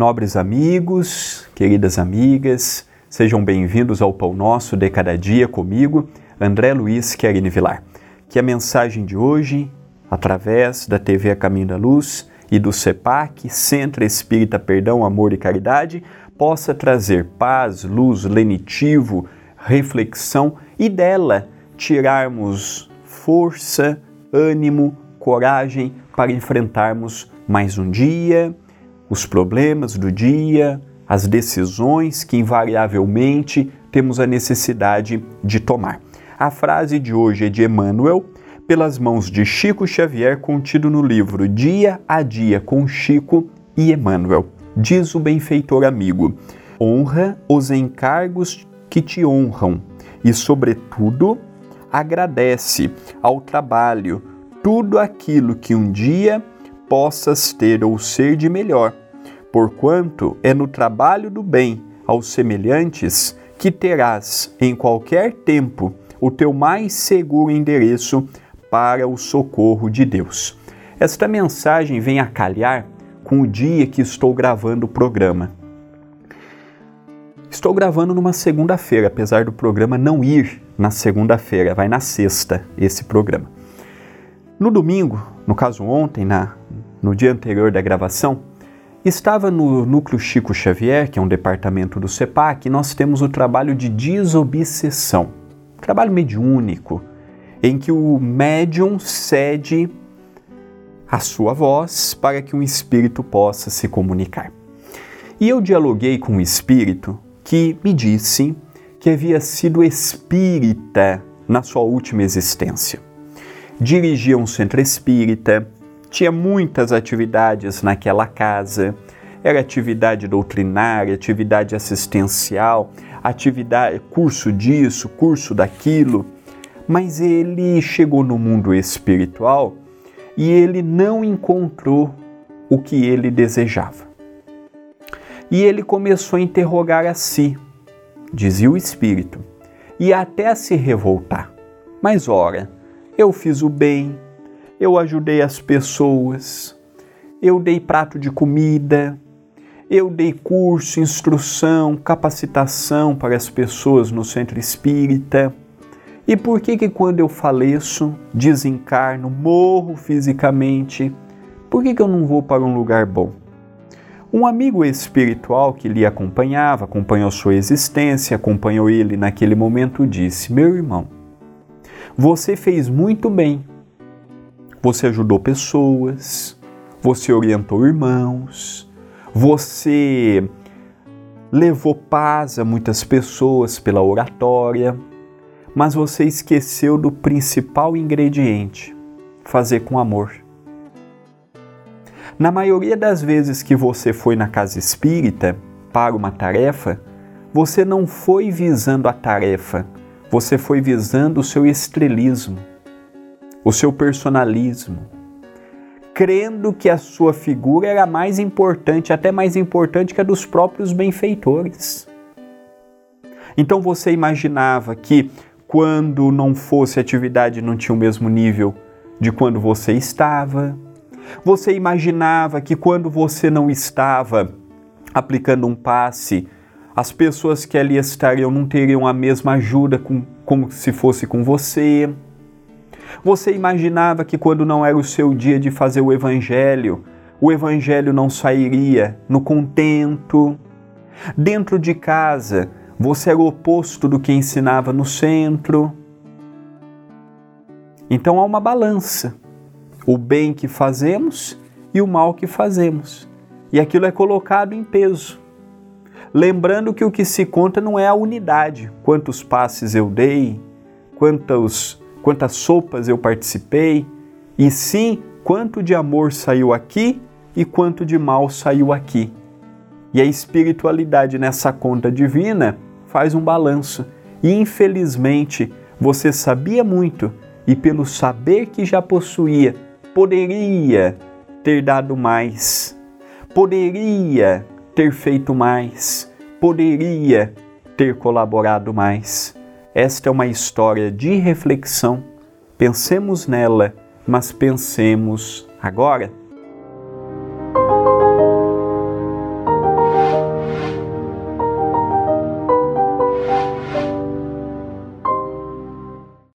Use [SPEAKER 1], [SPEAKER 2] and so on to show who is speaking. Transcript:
[SPEAKER 1] Nobres amigos, queridas amigas, sejam bem-vindos ao Pão Nosso de Cada Dia comigo, André Luiz Querini Vilar. Que a mensagem de hoje, através da TV A Caminho da Luz e do CEPAC, Centro Espírita Perdão, Amor e Caridade, possa trazer paz, luz, lenitivo, reflexão e dela tirarmos força, ânimo, coragem para enfrentarmos mais um dia, os problemas do dia, as decisões que invariavelmente temos a necessidade de tomar. A frase de hoje é de Emmanuel, pelas mãos de Chico Xavier, contido no livro Dia a Dia com Chico e Emmanuel. Diz o benfeitor amigo: honra os encargos que te honram e, sobretudo, agradece ao trabalho tudo aquilo que um dia possas ter ou ser de melhor, porquanto é no trabalho do bem aos semelhantes que terás em qualquer tempo o teu mais seguro endereço para o socorro de Deus. Esta mensagem vem a calhar com o dia que estou gravando o programa. Estou gravando numa segunda-feira, apesar do programa não ir na segunda-feira, vai na sexta esse programa. No domingo, no caso ontem, na, no dia anterior da gravação, estava no Núcleo Chico Xavier, que é um departamento do CEPAC, e nós temos o trabalho de desobsessão, um trabalho mediúnico, em que o médium cede a sua voz para que um espírito possa se comunicar. E eu dialoguei com um espírito que me disse que havia sido espírita na sua última existência. Dirigia um centro espírita, tinha muitas atividades naquela casa, era atividade doutrinária, atividade assistencial, atividade, curso disso, curso daquilo, mas ele chegou no mundo espiritual e ele não encontrou o que ele desejava. E ele começou a interrogar a si, dizia o espírito, e até a se revoltar. Mas ora, eu fiz o bem, eu ajudei as pessoas, eu dei prato de comida, eu dei curso, instrução, capacitação para as pessoas no centro espírita. E por que que quando eu faleço, desencarno, morro fisicamente, por que que eu não vou para um lugar bom? Um amigo espiritual que lhe acompanhava, acompanhou sua existência, acompanhou ele naquele momento, disse: Meu irmão, você fez muito bem. Você ajudou pessoas, você orientou irmãos, você levou paz a muitas pessoas pela oratória, mas você esqueceu do principal ingrediente: fazer com amor. Na maioria das vezes que você foi na casa espírita para uma tarefa, você não foi visando a tarefa, você foi visando o seu estrelismo, o seu personalismo, crendo que a sua figura era mais importante, até mais importante que a dos próprios benfeitores. Então você imaginava que quando não fosse atividade não tinha o mesmo nível de quando você estava. Você imaginava que quando você não estava aplicando um passe, as pessoas que ali estariam não teriam a mesma ajuda com, como se fosse com você. Você imaginava que quando não era o seu dia de fazer o evangelho, o evangelho não sairia no contento. Dentro de casa, você era o oposto do que ensinava no centro. Então há uma balança: o bem que fazemos e o mal que fazemos. E aquilo é colocado em peso. Lembrando que o que se conta não é a unidade, quantos passes eu dei, quantos, quantas sopas eu participei, e sim quanto de amor saiu aqui e quanto de mal saiu aqui. E a espiritualidade nessa conta divina faz um balanço. E infelizmente você sabia muito e, pelo saber que já possuía, poderia ter dado mais, poderia ter feito mais, poderia ter colaborado mais. Esta é uma história de reflexão. Pensemos nela, mas pensemos agora.